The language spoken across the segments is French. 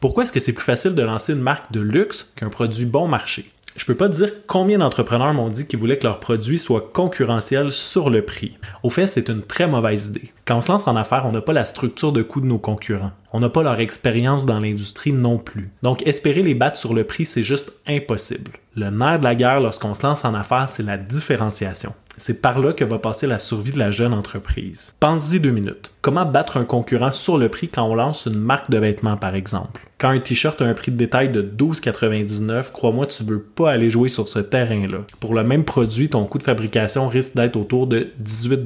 Pourquoi est-ce que c'est plus facile de lancer une marque de luxe qu'un produit bon marché? Je peux pas dire combien d'entrepreneurs m'ont dit qu'ils voulaient que leur produit soit concurrentiel sur le prix. Au fait, c'est une très mauvaise idée. Quand on se lance en affaires, on n'a pas la structure de coût de nos concurrents. On n'a pas leur expérience dans l'industrie non plus. Donc, espérer les battre sur le prix, c'est juste impossible. Le nerf de la guerre lorsqu'on se lance en affaires, c'est la différenciation. C'est par là que va passer la survie de la jeune entreprise. Pensez-y deux minutes. Comment battre un concurrent sur le prix quand on lance une marque de vêtements, par exemple? Quand un t-shirt a un prix de détail de 12,99, crois-moi, tu veux pas aller jouer sur ce terrain-là. Pour le même produit, ton coût de fabrication risque d'être autour de 18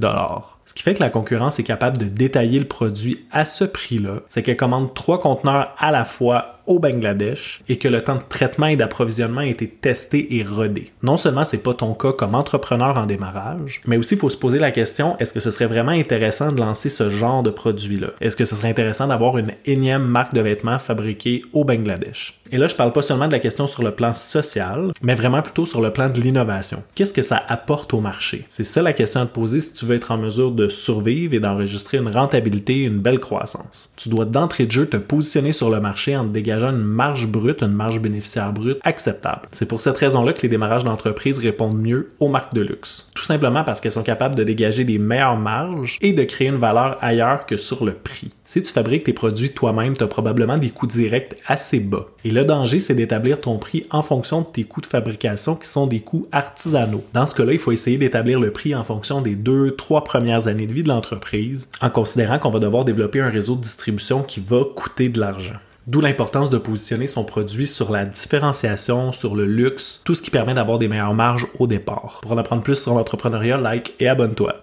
Ce qui fait que la concurrence est capable de détailler le produit à ce prix-là, c'est qu'elle commande trois conteneurs à la fois au Bangladesh et que le temps de traitement et d'approvisionnement a été testé et rodé. Non seulement c'est pas ton cas comme entrepreneur en démarrage, mais aussi il faut se poser la question est-ce que ce serait vraiment intéressant de lancer ce genre de produit-là? Est-ce que ce serait intéressant d'avoir une énième marque de vêtements fabriquée au Bangladesh Et là, je parle pas seulement de la question sur le plan social, mais vraiment plutôt sur le plan de l'innovation. Qu'est-ce que ça apporte au marché? C'est ça la question à te poser si tu veux être en mesure de survivre et d'enregistrer une rentabilité, une belle croissance. Tu dois d'entrée de jeu te positionner sur le marché en te dégageant une marge brute, une marge bénéficiaire brute acceptable. C'est pour cette raison-là que les démarrages d'entreprise répondent mieux aux marques de luxe. Tout simplement parce qu'elles sont capables de dégager des meilleures marges et de créer une valeur ailleurs que sur le prix. Si tu fabriques tes produits toi-même, tu as probablement des coûts directs assez bas. Et le danger, c'est d'établir ton prix en fonction de tes coûts de fabrication qui sont des coûts artisanaux. Dans ce cas-là, il faut essayer d'établir le prix en fonction des deux, trois premières années de vie de l'entreprise, en considérant qu'on va devoir développer un réseau de distribution qui va coûter de l'argent. D'où l'importance de positionner son produit sur la différenciation, sur le luxe, tout ce qui permet d'avoir des meilleures marges au départ. Pour en apprendre plus sur l'entrepreneuriat, like et abonne-toi.